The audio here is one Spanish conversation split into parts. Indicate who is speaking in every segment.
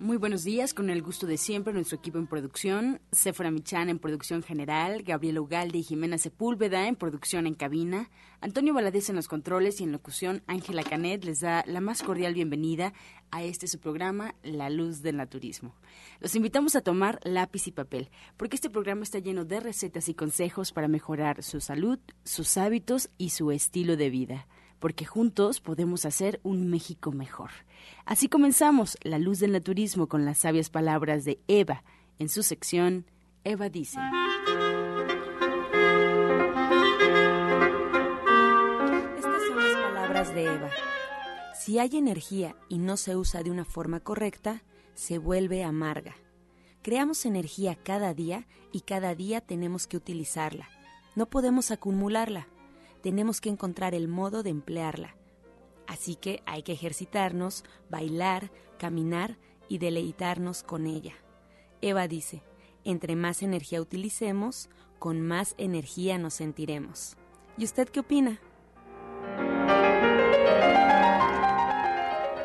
Speaker 1: Muy buenos días, con el gusto de siempre, nuestro equipo en producción, Sephora Michan en producción general, Gabriel Ugalde y Jimena Sepúlveda en producción en cabina, Antonio Valadez en los controles y en locución, Ángela Canet les da la más cordial bienvenida a este su programa, La Luz del Naturismo. Los invitamos a tomar lápiz y papel, porque este programa está lleno de recetas y consejos para mejorar su salud, sus hábitos y su estilo de vida porque juntos podemos hacer un México mejor. Así comenzamos La Luz del Naturismo con las sabias palabras de Eva en su sección Eva dice.
Speaker 2: Estas son las palabras de Eva. Si hay energía y no se usa de una forma correcta, se vuelve amarga. Creamos energía cada día y cada día tenemos que utilizarla. No podemos acumularla tenemos que encontrar el modo de emplearla. Así que hay que ejercitarnos, bailar, caminar y deleitarnos con ella. Eva dice, entre más energía utilicemos, con más energía nos sentiremos. ¿Y usted qué opina?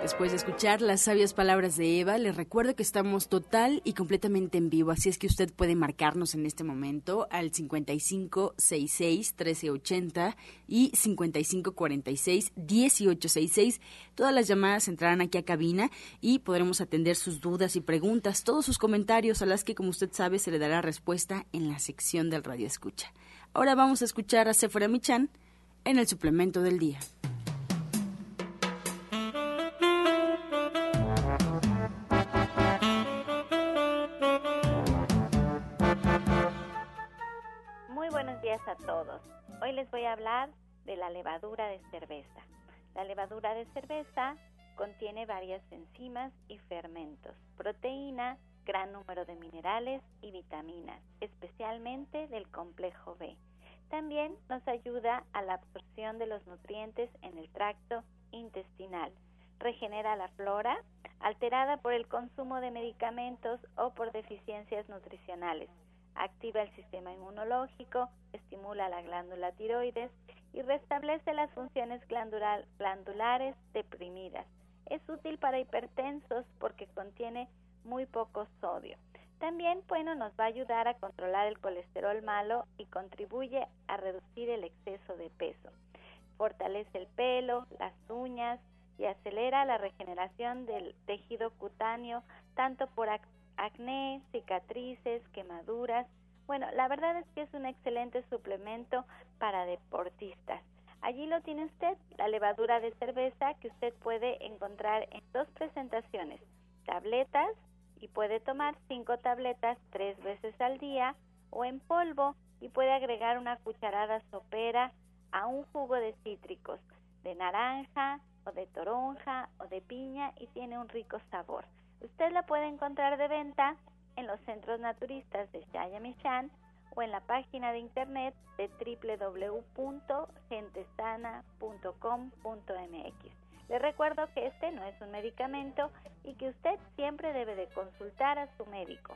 Speaker 1: Después de escuchar las sabias palabras de Eva, les recuerdo que estamos total y completamente en vivo, así es que usted puede marcarnos en este momento al 5566-1380 y 5546-1866. Todas las llamadas entrarán aquí a cabina y podremos atender sus dudas y preguntas, todos sus comentarios a las que, como usted sabe, se le dará respuesta en la sección del Radio Escucha. Ahora vamos a escuchar a Sephora Michan en el suplemento del día.
Speaker 3: Todos. Hoy les voy a hablar de la levadura de cerveza. La levadura de cerveza contiene varias enzimas y fermentos, proteína, gran número de minerales y vitaminas, especialmente del complejo B. También nos ayuda a la absorción de los nutrientes en el tracto intestinal. Regenera la flora alterada por el consumo de medicamentos o por deficiencias nutricionales activa el sistema inmunológico, estimula la glándula tiroides y restablece las funciones glandulares deprimidas. Es útil para hipertensos porque contiene muy poco sodio. También, bueno, nos va a ayudar a controlar el colesterol malo y contribuye a reducir el exceso de peso. Fortalece el pelo, las uñas y acelera la regeneración del tejido cutáneo tanto por acné, cicatrices, quemaduras. Bueno, la verdad es que es un excelente suplemento para deportistas. Allí lo tiene usted, la levadura de cerveza que usted puede encontrar en dos presentaciones, tabletas y puede tomar cinco tabletas tres veces al día o en polvo y puede agregar una cucharada sopera a un jugo de cítricos, de naranja o de toronja o de piña y tiene un rico sabor. Usted la puede encontrar de venta en los centros naturistas de Shayamichan o en la página de internet de www.gentesana.com.mx. Le recuerdo que este no es un medicamento y que usted siempre debe de consultar a su médico.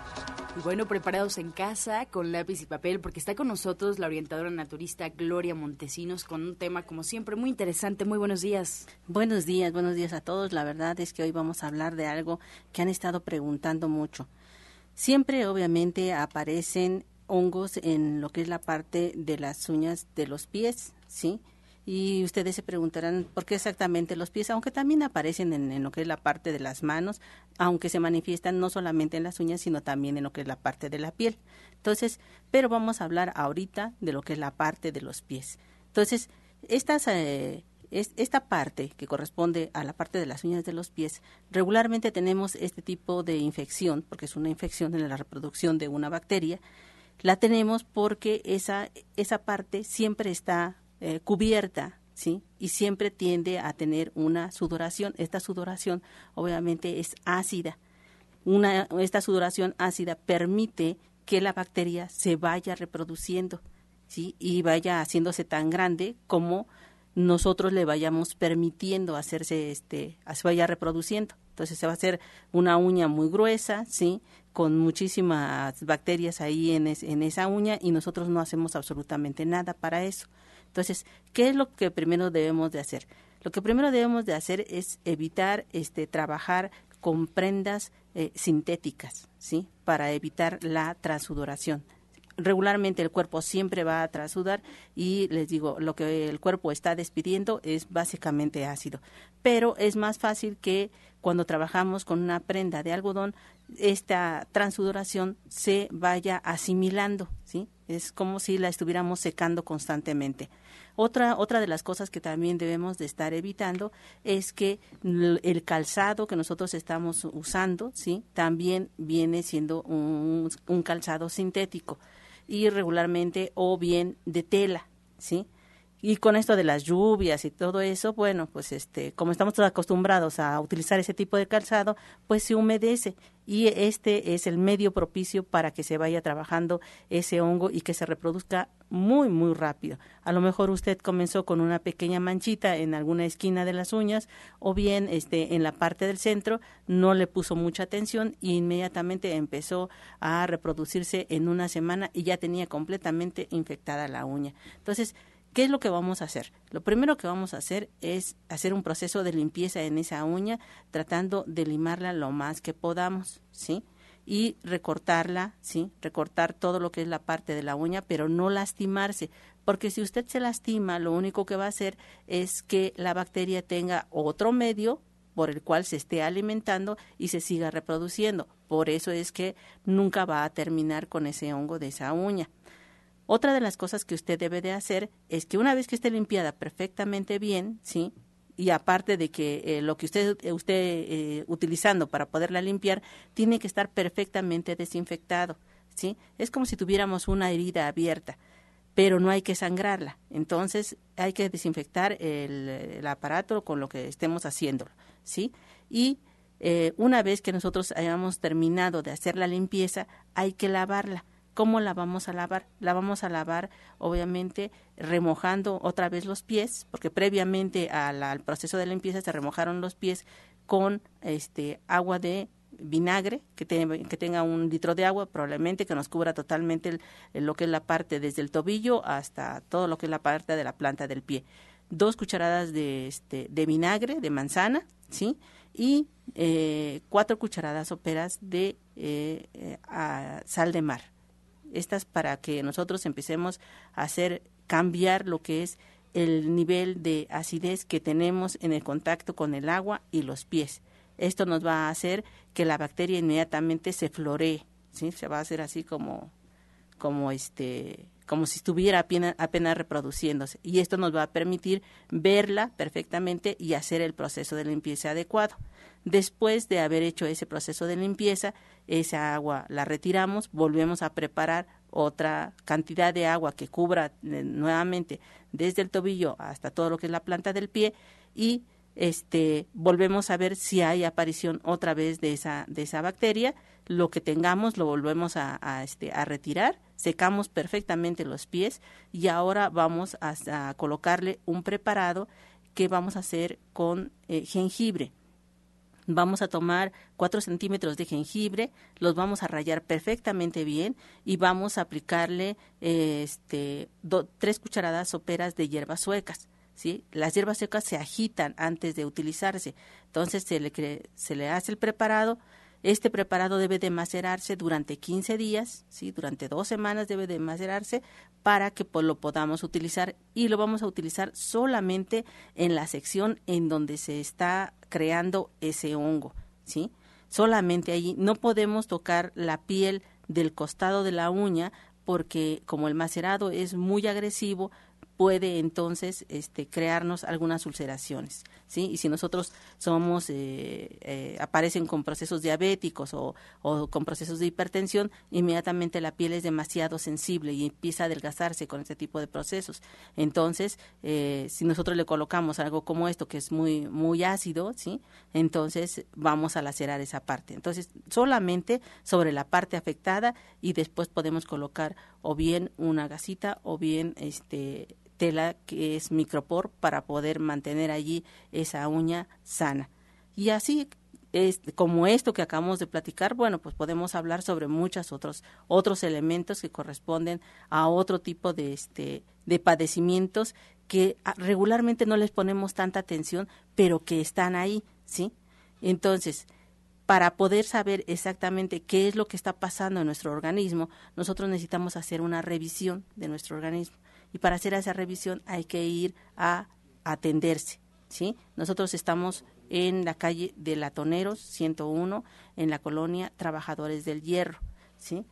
Speaker 1: Y bueno, preparados en casa con lápiz y papel, porque está con nosotros la orientadora naturista Gloria Montesinos con un tema, como siempre, muy interesante. Muy buenos días.
Speaker 4: Buenos días, buenos días a todos. La verdad es que hoy vamos a hablar de algo que han estado preguntando mucho. Siempre, obviamente, aparecen hongos en lo que es la parte de las uñas de los pies, ¿sí? Y ustedes se preguntarán por qué exactamente los pies, aunque también aparecen en, lo que es la parte de las manos, aunque se manifiestan no solamente en las uñas, sino también en lo que es la parte de la piel. Entonces, pero vamos a hablar ahorita de lo que es la parte de los pies. Entonces, estas, eh, es, esta parte que corresponde a la parte de las uñas de los pies, regularmente tenemos este tipo de infección, porque es una infección en la reproducción de una bacteria, la tenemos porque esa, esa parte siempre está eh, cubierta, ¿sí? Y siempre tiende a tener una sudoración. Esta sudoración obviamente es ácida. Una, esta sudoración ácida permite que la bacteria se vaya reproduciendo, ¿sí? Y vaya haciéndose tan grande como nosotros le vayamos permitiendo hacerse, este, se vaya reproduciendo. Entonces se va a hacer una uña muy gruesa, ¿sí? Con muchísimas bacterias ahí en, en esa uña y nosotros no hacemos absolutamente nada para eso. Entonces, ¿qué es lo que primero debemos de hacer? Lo que primero debemos de hacer es evitar este, trabajar con prendas eh, sintéticas, ¿sí? Para evitar la transudoración regularmente el cuerpo siempre va a transudar y les digo, lo que el cuerpo está despidiendo es básicamente ácido. Pero es más fácil que cuando trabajamos con una prenda de algodón, esta transudoración se vaya asimilando, ¿sí? Es como si la estuviéramos secando constantemente. Otra, otra de las cosas que también debemos de estar evitando es que el calzado que nosotros estamos usando, ¿sí? También viene siendo un, un calzado sintético y regularmente o bien de tela, ¿sí? Y con esto de las lluvias y todo eso, bueno, pues este, como estamos todos acostumbrados a utilizar ese tipo de calzado, pues se humedece y este es el medio propicio para que se vaya trabajando ese hongo y que se reproduzca muy muy rápido. A lo mejor usted comenzó con una pequeña manchita en alguna esquina de las uñas o bien este en la parte del centro, no le puso mucha atención e inmediatamente empezó a reproducirse en una semana y ya tenía completamente infectada la uña. Entonces, ¿Qué es lo que vamos a hacer? Lo primero que vamos a hacer es hacer un proceso de limpieza en esa uña, tratando de limarla lo más que podamos, ¿sí? Y recortarla, ¿sí? Recortar todo lo que es la parte de la uña, pero no lastimarse, porque si usted se lastima, lo único que va a hacer es que la bacteria tenga otro medio por el cual se esté alimentando y se siga reproduciendo. Por eso es que nunca va a terminar con ese hongo de esa uña. Otra de las cosas que usted debe de hacer es que una vez que esté limpiada perfectamente bien, ¿sí? Y aparte de que eh, lo que usted esté eh, utilizando para poderla limpiar tiene que estar perfectamente desinfectado, ¿sí? Es como si tuviéramos una herida abierta, pero no hay que sangrarla. Entonces hay que desinfectar el, aparato con lo que estemos haciéndolo, ¿sí? Y eh, una vez que nosotros hayamos terminado de hacer la limpieza, hay que lavarla ¿Cómo la vamos a lavar? La vamos a lavar, obviamente, remojando otra vez los pies, porque previamente al proceso de limpieza se remojaron los pies con este agua de vinagre que, que tenga un litro de agua probablemente que nos cubra totalmente lo que es la parte desde el tobillo hasta todo lo que es la parte de la planta del pie. Dos cucharadas de este de vinagre de manzana sí y eh, cuatro cucharadas soperas de eh, eh, sal de mar estas para que nosotros empecemos a hacer cambiar lo que es el nivel de acidez que tenemos en el contacto con el agua y los pies. Esto nos va a hacer que la bacteria inmediatamente se floree, ¿sí? Se va a hacer así como como este como si estuviera apenas, apenas, reproduciéndose y esto nos va a permitir verla perfectamente y hacer el proceso de limpieza adecuado. Después de haber hecho ese proceso de limpieza, esa agua la retiramos, volvemos a preparar otra cantidad de agua que cubra eh, nuevamente desde el tobillo hasta todo lo que es la planta del pie y este volvemos a ver si hay aparición otra vez de esa de esa bacteria. Lo que tengamos lo volvemos a, este a retirar secamos perfectamente los pies y ahora vamos a, colocarle un preparado que vamos a hacer con eh, jengibre Vamos a tomar 4 centímetros de jengibre, los vamos a rayar perfectamente bien y vamos a aplicarle este, tres cucharadas soperas de hierbas suecas. ¿sí? Las hierbas suecas se agitan antes de utilizarse, entonces se le, se le hace el preparado, Este preparado debe de macerarse durante 15 días, ¿sí? durante dos semanas debe de macerarse para que pues, lo podamos utilizar y lo vamos a utilizar solamente en la sección en donde se está creando ese hongo, ¿sí? Solamente allí no podemos tocar la piel del costado de la uña porque como el macerado es muy agresivo, puede entonces este, crearnos algunas ulceraciones, ¿sí? Y si nosotros somos, eh, eh, aparecen con procesos diabéticos o, o, con procesos de hipertensión, inmediatamente la piel es demasiado sensible y empieza a adelgazarse con este tipo de procesos. Entonces, eh, si nosotros le colocamos algo como esto, que es muy, muy ácido, ¿sí? Entonces vamos a lacerar esa parte. Entonces, solamente sobre la parte afectada y después podemos colocar o bien una gasita o bien este tela que es micropor para poder mantener allí esa uña sana. Y así es, como esto que acabamos de platicar, bueno, pues podemos hablar sobre muchos otros otros elementos que corresponden a otro tipo de este de padecimientos que regularmente no les ponemos tanta atención, pero que están ahí, ¿sí? Entonces, para poder saber exactamente qué es lo que está pasando en nuestro organismo, nosotros necesitamos hacer una revisión de nuestro organismo y para hacer esa revisión hay que ir a atenderse, ¿sí? Nosotros estamos en la calle de Latoneros 101 en la colonia Trabajadores del Hierro, ¿sí?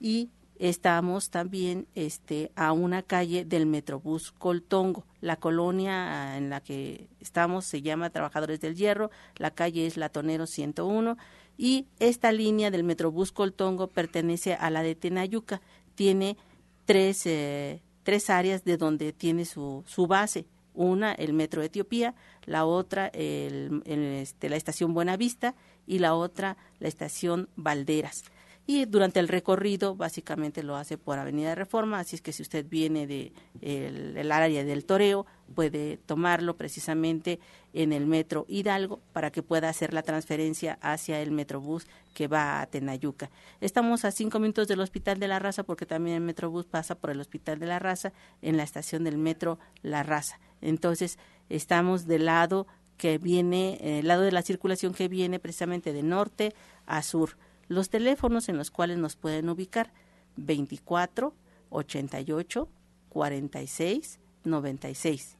Speaker 4: Y estamos también este a una calle del Metrobús Coltongo. La colonia en la que estamos se llama Trabajadores del Hierro, la calle es Latoneros 101 y esta línea del Metrobús Coltongo pertenece a la de Tenayuca. Tiene tres eh, tres áreas de donde tiene su, su base. Una, el Metro Etiopía, la otra, el, este, la estación Buenavista y la otra, la estación Valderas y durante el recorrido básicamente lo hace por Avenida Reforma, así es que si usted viene de el, área del Toreo puede tomarlo precisamente en el metro Hidalgo para que pueda hacer la transferencia hacia el metrobús que va a Tenayuca. Estamos a cinco minutos del Hospital de la Raza porque también el metrobús pasa por el Hospital de la Raza en la estación del metro La Raza. Entonces estamos del lado que viene, el eh, lado de la circulación que viene precisamente de norte a sur los teléfonos en los cuales nos pueden ubicar 24 88 46 96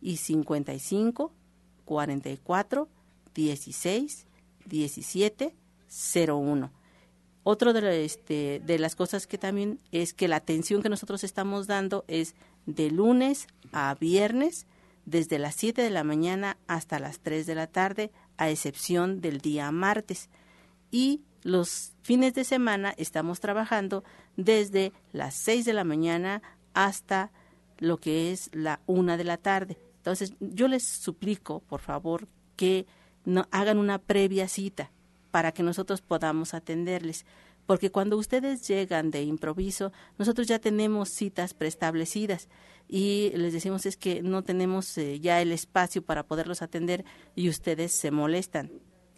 Speaker 4: y 55 44 16 17 01. Otro de, este, de las cosas que también es que la atención que nosotros estamos dando es de lunes a viernes, desde las 7 de la mañana hasta las 3 de la tarde, a excepción del día martes. Y los fines de semana estamos trabajando desde las 6 de la mañana hasta lo que es la una de la tarde. Entonces, yo les suplico, por favor, que no, hagan una previa cita para que nosotros podamos atenderles. Porque cuando ustedes llegan de improviso, nosotros ya tenemos citas preestablecidas y les decimos es que no tenemos eh, ya el espacio para poderlos atender y ustedes se molestan.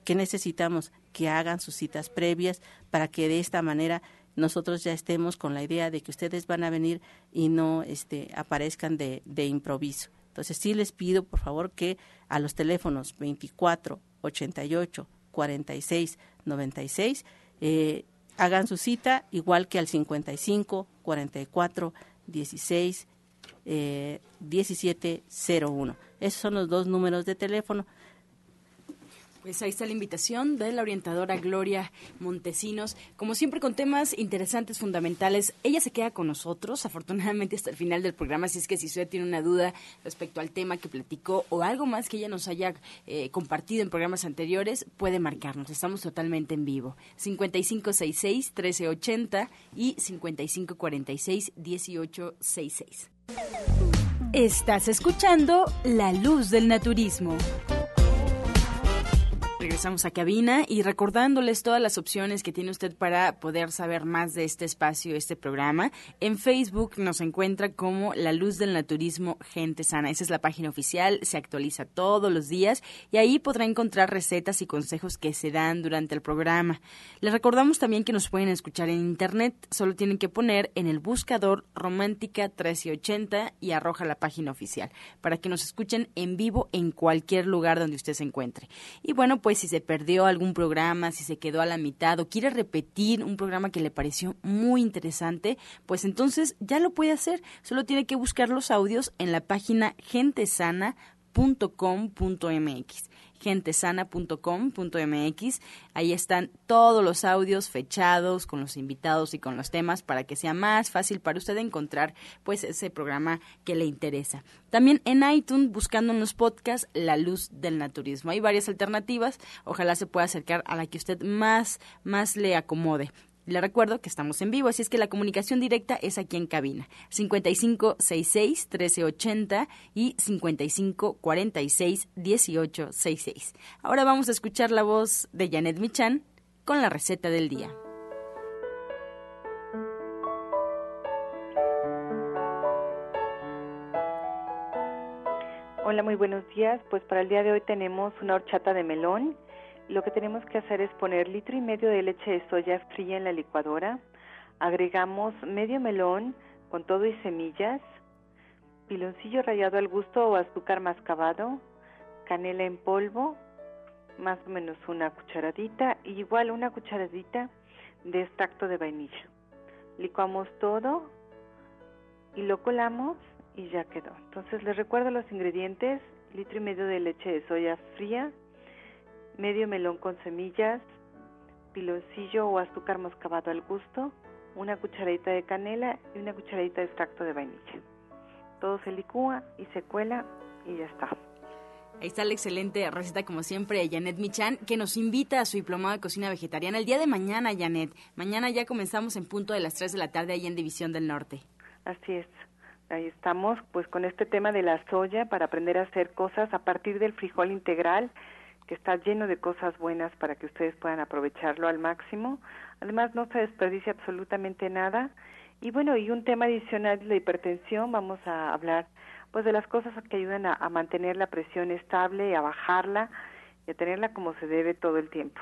Speaker 4: ¿Qué necesitamos? Que hagan sus citas previas para que de esta manera nosotros ya estemos con la idea de que ustedes van a venir y no este, aparezcan de, improviso. Entonces sí les pido por favor que a los teléfonos 24 88 46 96 eh, hagan su cita igual que al 55 44 16 eh, 17 01. Esos son los dos números de teléfono.
Speaker 1: Pues ahí está la invitación de la orientadora Gloria Montesinos, como siempre con temas interesantes, fundamentales. Ella se queda con nosotros, afortunadamente hasta el final del programa, así es que si usted tiene una duda respecto al tema que platicó o algo más que ella nos haya eh, compartido en programas anteriores, puede marcarnos. Estamos totalmente en vivo. 5566-1380 y 5546-1866. Estás escuchando La Luz del Naturismo. Regresamos a cabina y recordándoles todas las opciones que tiene usted para poder saber más de este espacio, este programa. En Facebook nos encuentra como La Luz del Naturismo Gente Sana. Esa es la página oficial, se actualiza todos los días y ahí podrá encontrar recetas y consejos que se dan durante el programa. Les recordamos también que nos pueden escuchar en internet, solo tienen que poner en el buscador Romántica 1380 y arroja la página oficial para que nos escuchen en vivo en cualquier lugar donde usted se encuentre. Y bueno, pues si se perdió algún programa, si se quedó a la mitad o quiere repetir un programa que le pareció muy interesante, pues entonces ya lo puede hacer. Solo tiene que buscar los audios en la página gentesana.com.mx gentesana.com.mx. Ahí están todos los audios fechados con los invitados y con los temas para que sea más fácil para usted encontrar pues ese programa que le interesa. También en iTunes buscando en los podcasts La Luz del Naturismo. Hay varias alternativas, ojalá se pueda acercar a la que usted más más le acomode. Le recuerdo que estamos en vivo, así es que la comunicación directa es aquí en cabina. 5566-1380 y 5546-1866. Ahora vamos a escuchar la voz de Janet Michan con la receta del día.
Speaker 5: Hola, muy buenos días. Pues para el día de hoy tenemos una horchata de melón lo que tenemos que hacer es poner litro y medio de leche de soya fría en la licuadora, agregamos medio melón con todo y semillas, piloncillo rallado al gusto o azúcar mascabado, canela en polvo, más o menos una cucharadita, y igual una cucharadita de extracto de vainilla. Licuamos todo y lo colamos y ya quedó. Entonces les recuerdo los ingredientes, litro y medio de leche de soya fría, medio melón con semillas, piloncillo o azúcar mascabado al gusto, una cucharadita de canela y una cucharadita de extracto de vainilla. Todo se licúa y se cuela y ya está.
Speaker 1: Ahí está la excelente receta, como siempre, de Janet Michan, que nos invita a su diplomado de cocina vegetariana el día de mañana, Janet. Mañana ya comenzamos en punto de las 3 de la tarde ahí en División del Norte.
Speaker 5: Así es. Ahí estamos, pues con este tema de la soya para aprender a hacer cosas a partir del frijol integral que está lleno de cosas buenas para que ustedes puedan aprovecharlo al máximo. Además, no se desperdicia absolutamente nada. Y bueno, y un tema adicional la hipertensión, vamos a hablar pues de las cosas que ayudan a, a mantener la presión estable, a bajarla y a tenerla como se debe todo el tiempo.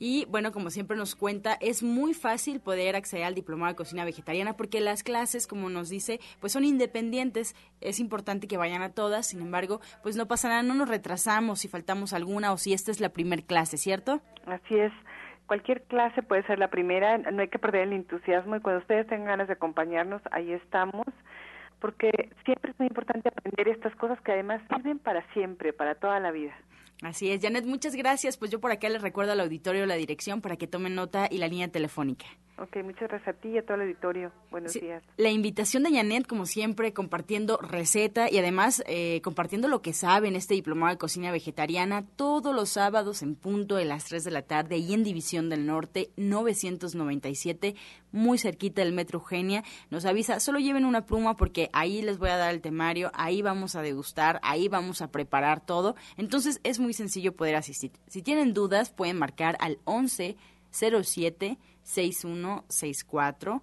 Speaker 1: Y bueno, como siempre nos cuenta, es muy fácil poder acceder al diplomado de cocina vegetariana porque las clases, como nos dice, pues son independientes. Es importante que vayan a todas, sin embargo, pues no pasa nada, no nos retrasamos si faltamos alguna o si esta es la primer clase, ¿cierto?
Speaker 5: Así es. Cualquier clase puede ser la primera, no hay que perder el entusiasmo y cuando ustedes tengan ganas de acompañarnos, ahí estamos porque siempre es muy importante aprender estas cosas que además sirven para siempre, para toda la vida.
Speaker 1: Así es, Janet, muchas gracias. Pues yo por acá les recuerdo al auditorio la dirección para que tomen nota y la línea telefónica.
Speaker 5: Ok, muchas gracias a ti y a todo el auditorio. Buenos días.
Speaker 1: La invitación de Janet, como siempre, compartiendo receta y además eh, compartiendo lo que sabe en este diplomado de cocina vegetariana todos los sábados en punto de las 3 de la tarde y en División del Norte 997, muy cerquita del Metro Eugenia. Nos avisa, solo lleven una pluma porque ahí les voy a dar el temario, ahí vamos a degustar, ahí vamos a preparar todo. Entonces es muy sencillo poder asistir. Si tienen dudas, pueden marcar al 11 07 6164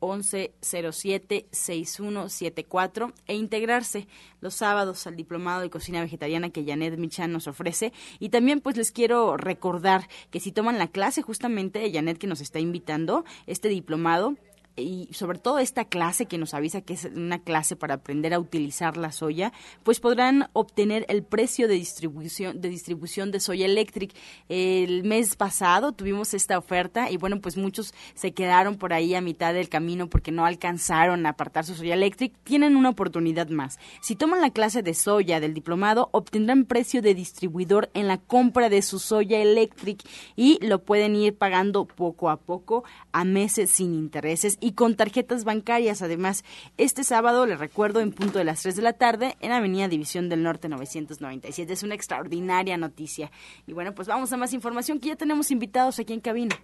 Speaker 1: 1107 6174 e integrarse los sábados al diplomado de cocina vegetariana que Janet Michan nos ofrece. Y también pues les quiero recordar que si toman la clase justamente de Janet que nos está invitando este diplomado y sobre todo esta clase que nos avisa que es una clase para aprender a utilizar la soya, pues podrán obtener el precio de distribución de distribución de Soya Electric. El mes pasado tuvimos esta oferta y bueno, pues muchos se quedaron por ahí a mitad del camino porque no alcanzaron a apartar su Soya Electric. Tienen una oportunidad más. Si toman la clase de soya del diplomado, obtendrán precio de distribuidor en la compra de su Soya Electric y lo pueden ir pagando poco a poco a meses sin intereses y con tarjetas bancarias. Además, este sábado, les recuerdo, en punto de las 3 de la tarde, en Avenida División del Norte 997. Es una extraordinaria noticia. Y bueno, pues vamos a más información que ya tenemos invitados aquí en cabina.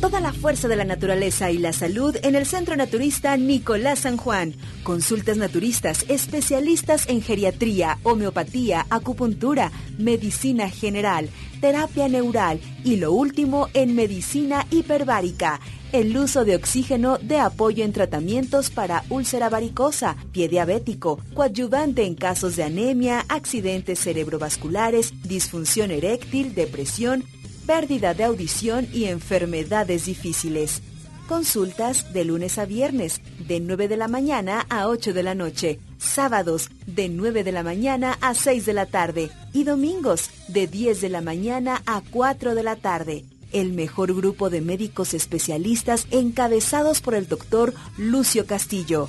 Speaker 6: Toda la fuerza de la naturaleza y la salud en el Centro Naturista Nicolás San Juan. Consultas naturistas, especialistas en geriatría, homeopatía, acupuntura, medicina general, terapia neural y lo último en medicina hiperbárica el uso de oxígeno de apoyo en tratamientos para úlcera varicosa, pie diabético, coadyuvante en casos de anemia, accidentes cerebrovasculares, disfunción eréctil, depresión, pérdida de audición y enfermedades difíciles. Consultas de lunes a viernes, de 9 de la mañana a 8 de la noche. Sábados de 9 de la mañana a 6 de la tarde y domingos de 10 de la mañana a 4 de la tarde. El mejor grupo de médicos especialistas encabezados por el doctor Lucio Castillo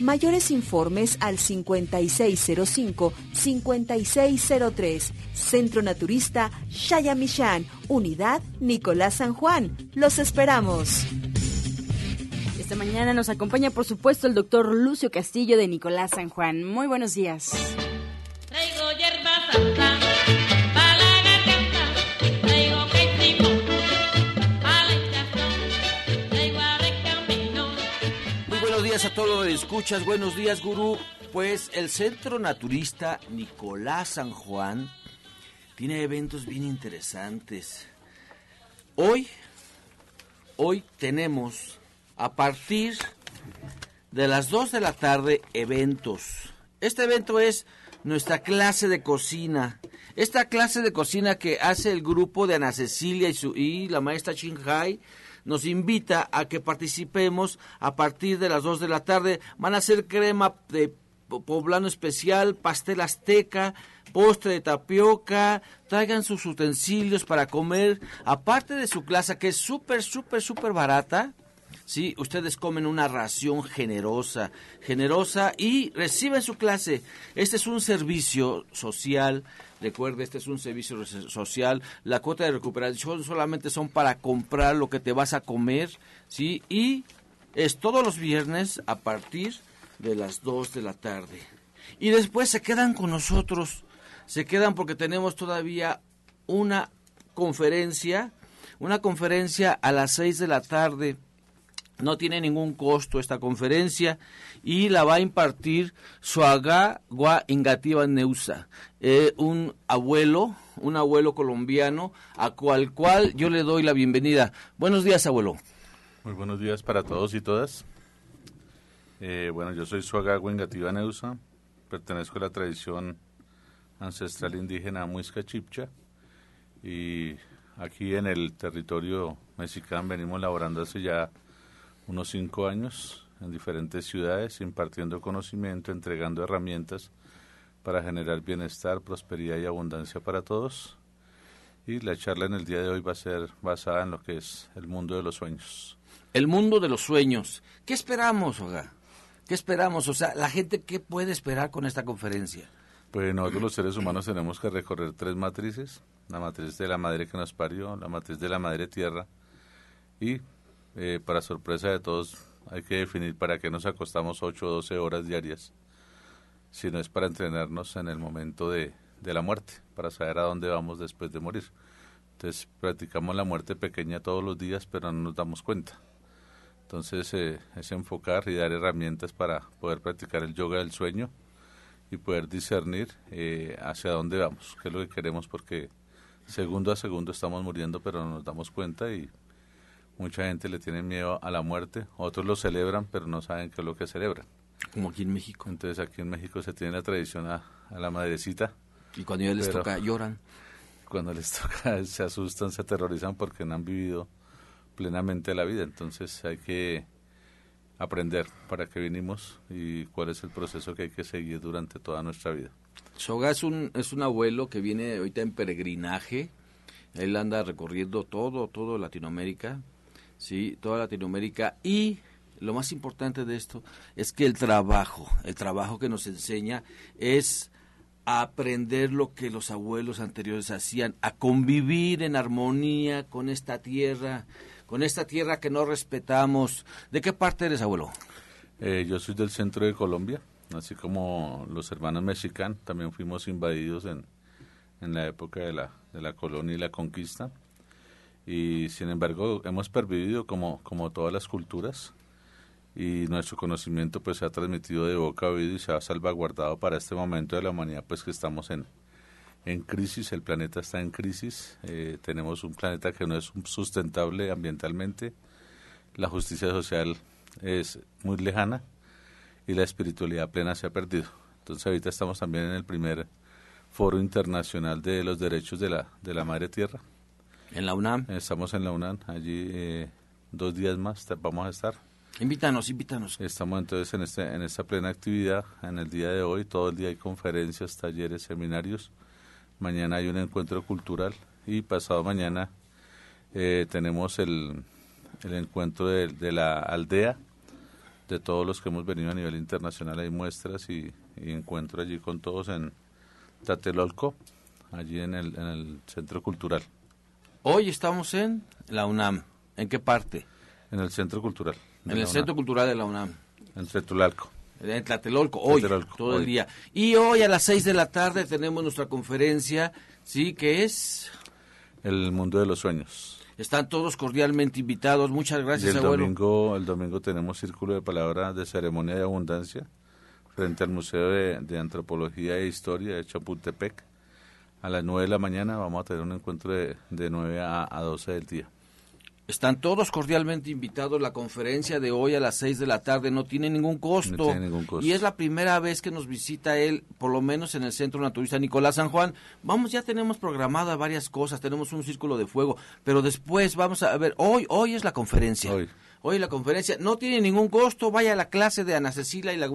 Speaker 6: Mayores informes al 5605-5603. Centro Naturista Shayamishan, Unidad Nicolás San Juan. Los esperamos.
Speaker 1: Esta mañana nos acompaña, por supuesto, el doctor Lucio Castillo de Nicolás San Juan. Muy buenos días.
Speaker 7: Días a todos los escuchas, buenos días gurú. Pues el Centro Naturista Nicolás San Juan tiene eventos bien interesantes. Hoy, hoy tenemos a partir de las 2 de la tarde eventos. Este evento es nuestra clase de cocina. Esta clase de cocina que hace el grupo de Ana Cecilia y, su, y la maestra Hai nos invita a que participemos a partir de las 2 de la tarde. Van a hacer crema de poblano especial, pastel azteca, postre de tapioca, traigan sus utensilios para comer, aparte de su clase que es súper, súper, súper barata. Sí, ustedes comen una ración generosa, generosa y reciben su clase. Este es un servicio social Recuerde, este es un servicio social. La cuota de recuperación solamente son para comprar lo que te vas a comer, ¿sí? Y es todos los viernes a partir de las 2 de la tarde. Y después se quedan con nosotros. Se quedan porque tenemos todavía una conferencia, una conferencia a las 6 de la tarde. No tiene ningún costo esta conferencia y la va a impartir Suaga Gua Ingativa Neusa, eh, un abuelo, un abuelo colombiano, a cual cual yo le doy la bienvenida. Buenos días, abuelo.
Speaker 8: Muy buenos días para todos y todas. Eh, bueno, yo soy Suaga Gua Ingativa Neusa, pertenezco a la tradición ancestral indígena Muisca Chipcha y aquí en el territorio mexicano venimos laborando hace ya unos cinco años en diferentes ciudades, impartiendo conocimiento, entregando herramientas para generar bienestar, prosperidad y abundancia para todos. Y la charla en el día de hoy va a ser basada en lo que es el mundo de los sueños.
Speaker 7: El mundo de los sueños. ¿Qué esperamos, Oga? ¿Qué esperamos? O sea, la gente, ¿qué puede esperar con esta conferencia?
Speaker 8: Pues nosotros los seres humanos tenemos que recorrer tres matrices. La matriz de la madre que nos parió, la matriz de la madre tierra y, eh, para sorpresa de todos, hay que definir para qué nos acostamos 8 o 12 horas diarias, si no es para entrenarnos en el momento de, de la muerte, para saber a dónde vamos después de morir. Entonces practicamos la muerte pequeña todos los días, pero no nos damos cuenta. Entonces eh, es enfocar y dar herramientas para poder practicar el yoga del sueño y poder discernir eh, hacia dónde vamos, qué es lo que queremos, porque segundo a segundo estamos muriendo, pero no nos damos cuenta y Mucha gente le tiene miedo a la muerte, otros lo celebran, pero no saben qué es lo que celebran.
Speaker 7: Como aquí en México.
Speaker 8: Entonces aquí en México se tiene la tradición a, la madrecita.
Speaker 7: Y cuando ya les toca, lloran.
Speaker 8: Cuando les toca, se asustan, se aterrorizan porque no han vivido plenamente la vida. Entonces hay que aprender para qué vinimos y cuál es el proceso que hay que seguir durante toda nuestra vida.
Speaker 7: Soga es un, es un abuelo que viene ahorita en peregrinaje. Él anda recorriendo todo, todo Latinoamérica, ¿sí? toda Latinoamérica y lo más importante de esto es que el trabajo, el trabajo que nos enseña es a aprender lo que los abuelos anteriores hacían, a convivir en armonía con esta tierra, con esta tierra que no respetamos. ¿De qué parte eres, abuelo?
Speaker 8: Eh, yo soy del centro de Colombia, así como los hermanos mexicanos, también fuimos invadidos en, en la época de la, de la colonia y la conquista y sin embargo hemos perdido como, como todas las culturas y nuestro conocimiento pues se ha transmitido de boca a oído y se ha salvaguardado para este momento de la humanidad pues que estamos en, en crisis, el planeta está en crisis, eh, tenemos un planeta que no es sustentable ambientalmente, la justicia social es muy lejana y la espiritualidad plena se ha perdido. Entonces ahorita estamos también en el primer foro internacional de los derechos de la, de la madre tierra.
Speaker 7: ¿En la UNAM?
Speaker 8: Estamos en la UNAM, allí eh, dos días más vamos a estar.
Speaker 7: Invítanos, invítanos.
Speaker 8: Estamos entonces en, este, en esta plena actividad, en el día de hoy, todo el día hay conferencias, talleres, seminarios mañana hay un encuentro cultural y pasado mañana eh, tenemos el, el encuentro de, la aldea, de todos los que hemos venido a nivel internacional, hay muestras y, encuentro allí con todos en Tatelolco, allí en el, en el Centro Cultural.
Speaker 7: Hoy estamos en la UNAM. ¿En qué parte?
Speaker 8: En el Centro Cultural.
Speaker 7: En el Centro Cultural de la UNAM.
Speaker 8: En Tetulalco.
Speaker 7: En Tlatelolco, hoy, todo el día. Y hoy a las 6 de la tarde tenemos nuestra conferencia, ¿sí? Que es...
Speaker 8: El mundo de los sueños.
Speaker 7: Están todos cordialmente invitados. Muchas gracias,
Speaker 8: y el domingo, el domingo tenemos círculo de palabra de ceremonia de abundancia frente al Museo de, Antropología e Historia de Chapultepec. A las 9 de la mañana vamos a tener un encuentro de, de 9 a, a 12 del día.
Speaker 7: Están todos cordialmente invitados. La conferencia de hoy a las 6 de la tarde no tiene ningún costo.
Speaker 8: No tiene ningún costo.
Speaker 7: Y es la primera vez que nos visita él, por lo menos en el Centro Naturista Nicolás San Juan. Vamos, ya tenemos programadas varias cosas. Tenemos un círculo de fuego. Pero después vamos a ver, hoy, hoy es la conferencia.
Speaker 8: Hoy.
Speaker 7: Hoy la conferencia no tiene ningún costo. Vaya a la clase de Ana Cecilia y la,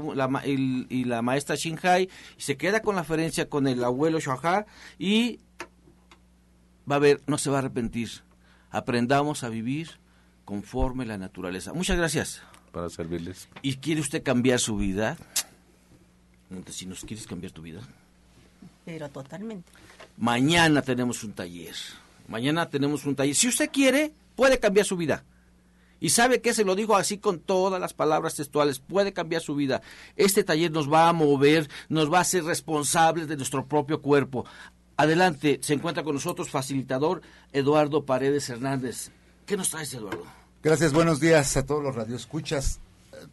Speaker 7: y, la maestra Shinhai y se queda con la conferencia con el abuelo Shahar y va a ver, no se va a arrepentir aprendamos a vivir conforme la naturaleza. Muchas gracias.
Speaker 8: Para servirles.
Speaker 7: ¿Y quiere usted cambiar su vida? Si nos quieres cambiar tu vida.
Speaker 4: Pero totalmente.
Speaker 7: Mañana tenemos un taller. Mañana tenemos un taller. Si usted quiere, puede cambiar su vida. Y sabe que se lo digo así con todas las palabras textuales, puede cambiar su vida. Este taller nos va a mover, nos va a hacer responsables de nuestro propio cuerpo. Adelante, se encuentra con nosotros facilitador Eduardo Paredes Hernández. ¿Qué nos traes, Eduardo?
Speaker 9: Gracias, buenos días a todos los radioescuchas.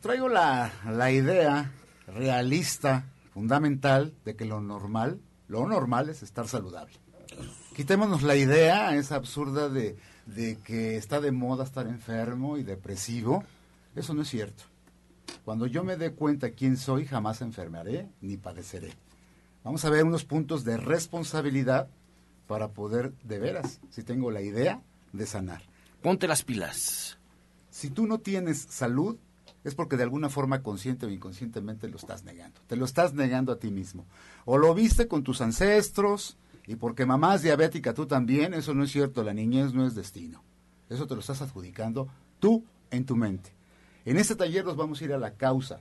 Speaker 9: Traigo la, la idea realista, fundamental, de que lo normal, lo normal es estar saludable. Quitémonos la idea, esa absurda de, de que está de moda estar enfermo y depresivo. Eso no es cierto. Cuando yo me dé cuenta quién soy, jamás enfermaré ni padeceré. Vamos a ver unos puntos de responsabilidad para poder, de veras, si tengo la idea, de sanar.
Speaker 7: Ponte las pilas.
Speaker 9: Si tú no tienes salud, es porque de alguna forma consciente o inconscientemente lo estás negando. Te lo estás negando a ti mismo. O lo viste con tus ancestros, y porque mamá es diabética, tú también, eso no es cierto, la niñez no es destino. Eso te lo estás adjudicando tú en tu mente. En este taller nos vamos a ir a la causa,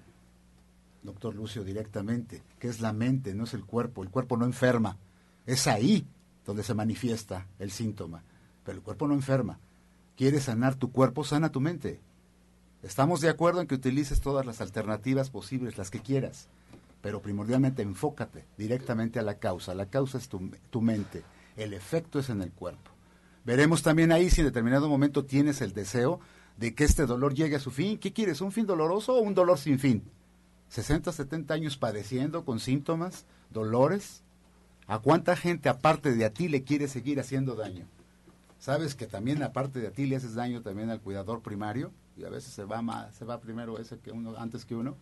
Speaker 9: doctor Lucio, directamente, que es la mente, no es el cuerpo. El cuerpo no enferma. Es ahí donde se manifiesta el síntoma. Pero el cuerpo no enferma. ¿Quieres sanar tu cuerpo? Sana tu mente. Estamos de acuerdo en que utilices todas las alternativas posibles, las que quieras. Pero primordialmente enfócate directamente a la causa. La causa es tu, tu mente. El efecto es en el cuerpo. Veremos también ahí si en determinado momento tienes el deseo de que este dolor llegue a su fin. ¿Qué quieres? ¿Un fin doloroso o un dolor sin fin? 60, 70 años padeciendo con síntomas, dolores. ¿A cuánta gente aparte de a ti le quiere seguir haciendo daño? ¿Sabes que también aparte de a ti le haces daño también al cuidador primario? Y a veces se va más, se va primero ese que uno antes que uno.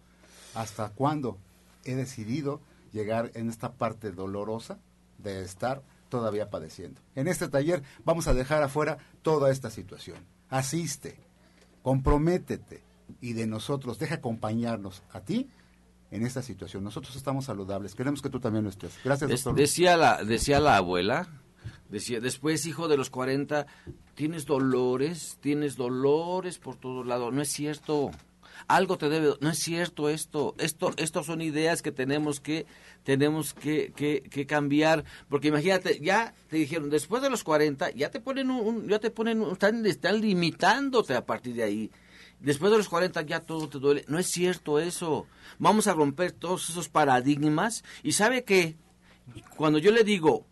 Speaker 9: ¿Hasta cuándo he decidido llegar en esta parte dolorosa de estar todavía padeciendo? En este taller vamos a dejar afuera toda esta situación. Asiste, comprométete y de nosotros, deja acompañarnos a ti en esta situación. Nosotros estamos saludables, queremos que tú también lo estés. Gracias, doctor.
Speaker 7: decía, la, decía la abuela, decía, después, hijo de los 40, tienes dolores, tienes dolores por todos lados. No es cierto. Algo te debe, no es cierto esto. Esto, estos son ideas que tenemos que, tenemos que, que, cambiar. Porque imagínate, ya te dijeron, después de los 40, ya te ponen un, ya te ponen, están, están limitándote a partir de ahí después de los 40 ya todo te duele. No es cierto eso. Vamos a romper todos esos paradigmas. Y sabe que cuando yo le digo,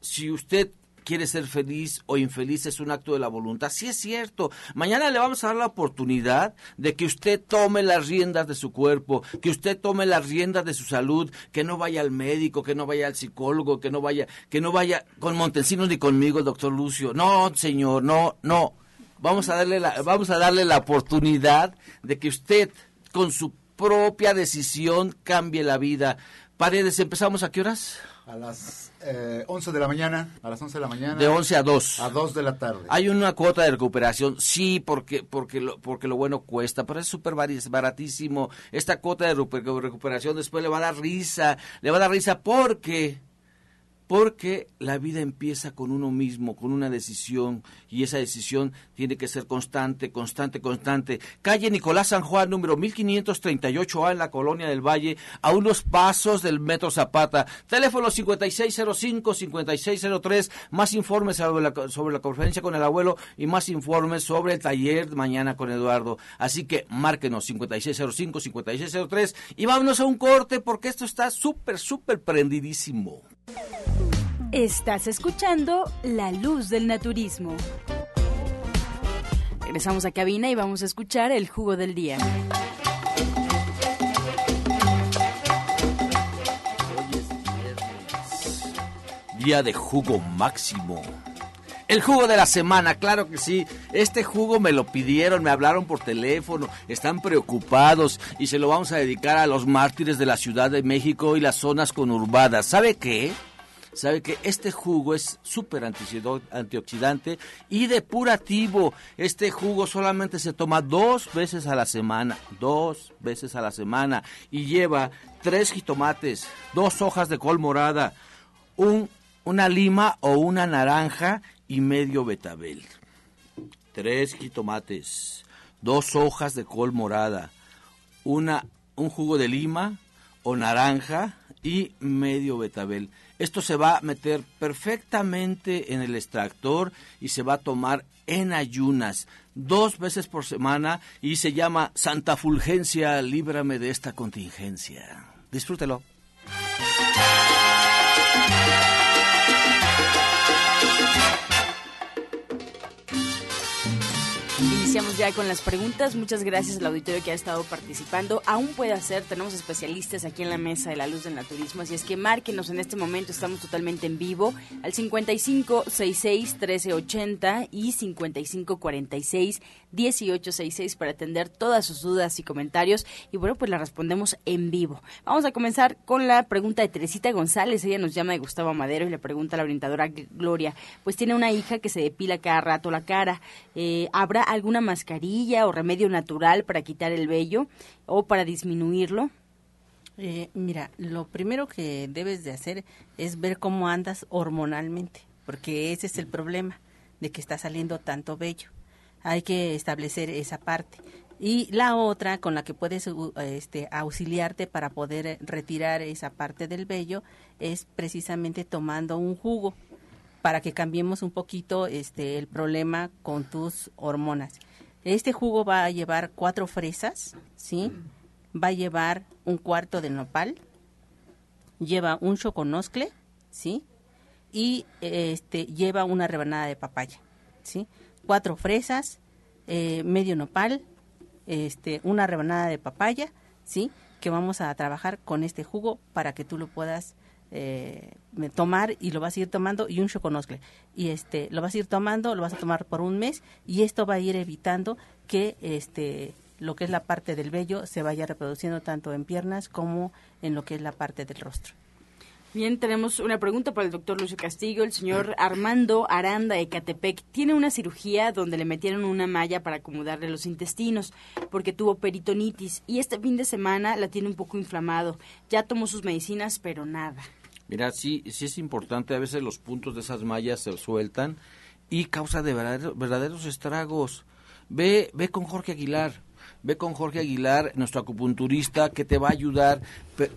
Speaker 7: si usted quiere ser feliz o infeliz es un acto de la voluntad. Sí es cierto. Mañana le vamos a dar la oportunidad de que usted tome las riendas de su cuerpo, que usted tome las riendas de su salud, que no vaya al médico, que no vaya al psicólogo, que no vaya, que no vaya con Montesinos ni conmigo, el doctor Lucio. No, señor, no, no. Vamos a darle la, vamos a darle la oportunidad de que usted con su propia decisión cambie la vida. Paredes, ¿empezamos a qué horas?
Speaker 9: A las eh, 11 de la mañana, a las 11 de la mañana.
Speaker 7: De 11 a 2.
Speaker 9: A 2 de la tarde.
Speaker 7: Hay una cuota de recuperación, sí, porque porque lo, porque lo bueno cuesta, pero es súper baratísimo. Esta cuota de recuperación después le va a dar risa, le va a dar risa porque porque la vida empieza con uno mismo, con una decisión, y esa decisión tiene que ser constante, constante, constante. Calle Nicolás San Juan, número 1538A en la Colonia del Valle, a unos pasos del Metro Zapata. Teléfono 5605-5603, más informes sobre la, sobre la conferencia con el abuelo y más informes sobre el taller mañana con Eduardo. Así que márquenos 5605-5603 y vámonos a un corte porque esto está súper, súper prendidísimo.
Speaker 1: Estás escuchando La Luz del Naturismo. Regresamos a cabina y vamos a escuchar el jugo del día.
Speaker 7: Día de jugo máximo. El jugo de la semana, claro que sí. Este jugo me lo pidieron, me hablaron por teléfono, están preocupados y se lo vamos a dedicar a los mártires de la Ciudad de México y las zonas conurbadas. ¿Sabe qué? Sabe que este jugo es súper antioxidante y depurativo. Este jugo solamente se toma dos veces a la semana, dos veces a la semana y lleva tres jitomates, dos hojas de col morada, un, una lima o una naranja y medio betabel. Tres jitomates, dos hojas de col morada, una, un jugo de lima o naranja y medio betabel. Esto se va a meter perfectamente en el extractor y se va a tomar en ayunas dos veces por semana y se llama Santa Fulgencia, líbrame de esta contingencia. Disfrútelo.
Speaker 1: Iniciamos ya con las preguntas. Muchas gracias al auditorio que ha estado participando. Aún puede hacer, tenemos especialistas aquí en la mesa de la luz del naturismo, así es que márquenos en este momento, estamos totalmente en vivo, al 5566 1380 y 5546 1866 para atender todas sus dudas y comentarios. Y bueno, pues la respondemos en vivo. Vamos a comenzar con la pregunta de Teresita González. Ella nos llama de Gustavo Madero y le pregunta a la orientadora Gloria, pues tiene una hija que se depila cada rato la cara. Eh, ¿Habrá alguna mascarilla o remedio natural para quitar el vello o para disminuirlo?
Speaker 4: Eh, mira, lo primero que debes de hacer es ver cómo andas hormonalmente, porque ese es el problema de que está saliendo tanto vello hay que establecer esa parte. Y la otra con la que puedes este, auxiliarte para poder retirar esa parte del vello es precisamente tomando un jugo para que cambiemos un poquito este, el problema con tus hormonas. Este jugo va a llevar cuatro fresas, ¿sí? Va a llevar un cuarto de nopal, lleva un choconoscle, ¿sí? Y este, lleva una rebanada de papaya, ¿sí? Cuatro fresas, eh, medio nopal, este, una rebanada de papaya, ¿sí? Que vamos a trabajar con este jugo para que tú lo puedas eh, tomar y lo vas a ir tomando y un choconoscle. Y este, lo vas a ir tomando, lo vas a tomar por un mes y esto va a ir evitando que este, lo que es la parte del vello se vaya reproduciendo tanto en piernas como en lo que es la parte del rostro.
Speaker 1: Bien, tenemos una pregunta para el doctor Lucio Castillo. El señor Armando Aranda de Catepec tiene una cirugía donde le metieron una malla para acomodarle los intestinos porque tuvo peritonitis y este fin de semana la tiene un poco inflamado. Ya tomó sus medicinas, pero nada.
Speaker 7: Mira, sí, sí es importante. A veces los puntos de esas mallas se sueltan y causa de verdaderos estragos. Ve, ve con Jorge Aguilar ve con Jorge Aguilar, nuestro acupunturista, que te va a ayudar,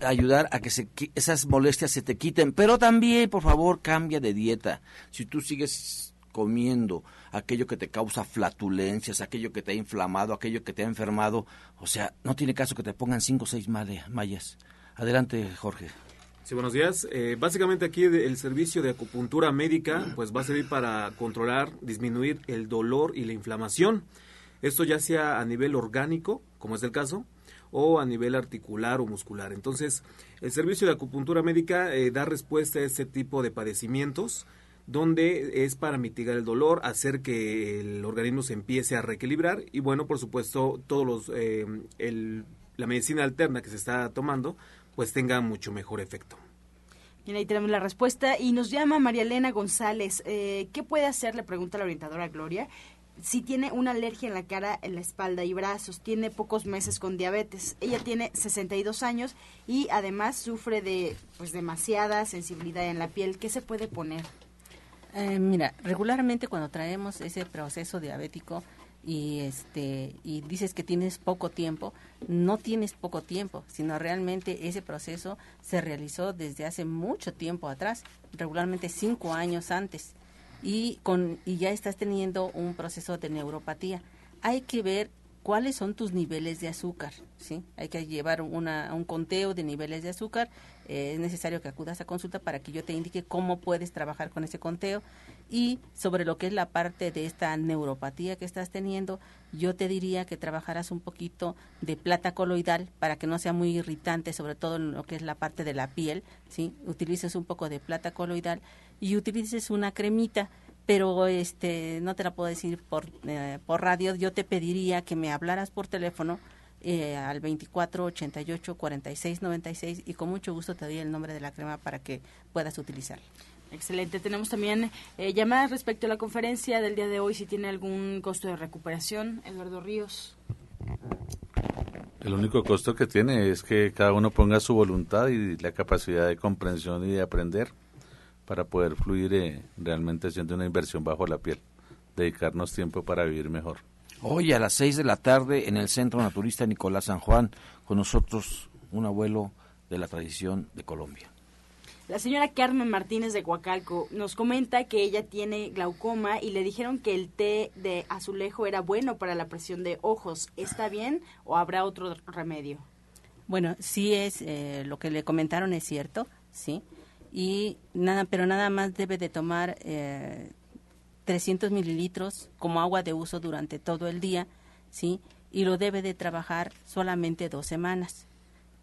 Speaker 7: ayudar a que se, esas molestias se te quiten. Pero también, por favor, cambia de dieta. Si tú sigues comiendo aquello que te causa flatulencias, aquello que te ha inflamado, aquello que te ha enfermado, o sea, no tiene caso que te pongan cinco o seis mallas. Adelante, Jorge.
Speaker 10: Sí, buenos días. Eh, básicamente aquí el servicio de acupuntura médica pues va a servir para controlar, disminuir el dolor y la inflamación. Esto ya sea a nivel orgánico, como es el caso, o a nivel articular o muscular. Entonces, el servicio de acupuntura médica eh, da respuesta a este tipo de padecimientos donde es para mitigar el dolor, hacer que el organismo se empiece a reequilibrar y bueno, por supuesto, todos los eh, la medicina alterna que se está tomando pues tenga mucho mejor efecto.
Speaker 1: Bien, ahí tenemos la respuesta y nos llama María Elena González. Eh, ¿Qué puede hacer? Le pregunta la orientadora Gloria. Si tiene una alergia en la cara, en la espalda y brazos, tiene pocos meses con diabetes. Ella tiene 62 años y además sufre de pues demasiada sensibilidad en la piel. ¿Qué se puede poner?
Speaker 4: Eh, mira, regularmente cuando traemos ese proceso diabético, y este y dices que tienes poco tiempo, no tienes poco tiempo, sino realmente ese proceso se realizó desde hace mucho tiempo atrás, regularmente cinco años antes, y con y ya estás teniendo un proceso de neuropatía. Hay que ver cuáles son tus niveles de azúcar, ¿sí? Hay que llevar una, un conteo de niveles de azúcar. Eh, es necesario que acudas a consulta para que yo te indique cómo puedes trabajar con ese conteo. Y sobre lo que es la parte de esta neuropatía que estás teniendo, yo te diría que trabajarás un poquito de plata coloidal para que no sea muy irritante, sobre todo en lo que es la parte de la piel, ¿sí? Utilices un poco de plata coloidal y utilices una cremita pero este no te la puedo decir por, eh, por radio. Yo te pediría que me hablaras por teléfono eh, al 24 88 46 96 y con mucho gusto te doy el nombre de la crema para que puedas utilizarla.
Speaker 1: Excelente. Tenemos también eh, llamadas respecto a la conferencia del día de hoy, si tiene algún costo de recuperación. Eduardo Ríos.
Speaker 8: El único costo que tiene es que cada uno ponga su voluntad y la capacidad de comprensión y de aprender para poder fluir eh, realmente haciendo una inversión bajo la piel, dedicarnos tiempo para vivir mejor.
Speaker 7: Hoy a las 6 de la tarde en el Centro Naturista Nicolás San Juan, con nosotros un abuelo de la tradición de Colombia.
Speaker 1: La señora Carmen Martínez de Coacalco nos comenta que ella tiene glaucoma y le dijeron que el té de azulejo era bueno para la presión de ojos. ¿Está bien o habrá otro remedio?
Speaker 4: Bueno, sí es, eh, lo que le comentaron es cierto, sí y nada, pero nada más debe de tomar eh, 300 mililitros como agua de uso durante todo el día, ¿sí? Y lo debe de trabajar solamente dos semanas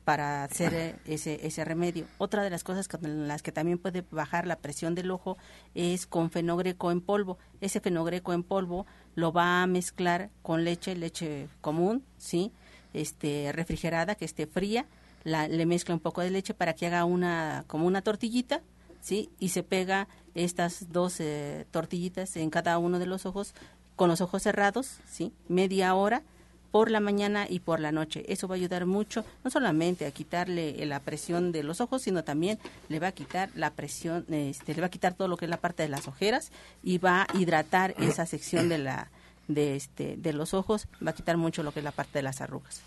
Speaker 4: para hacer ese, ese remedio. Otra de las cosas con las que también puede bajar la presión del ojo es con fenogreco en polvo. Ese fenogreco en polvo lo va a mezclar con leche, leche común, ¿sí? Este, refrigerada, que esté fría, le mezcla un poco de leche para que haga una como una tortillita, ¿sí? Y se pega estas dos eh, tortillitas en cada uno de los ojos con los ojos cerrados, ¿sí? Media hora por la mañana y por la noche. Eso va a ayudar mucho, no solamente a quitarle la presión de los ojos, sino también le va a quitar la presión, este, le va a quitar todo lo que es la parte de las ojeras y va a hidratar esa sección de la de este de los ojos, va a quitar mucho lo que es la parte de las arrugas.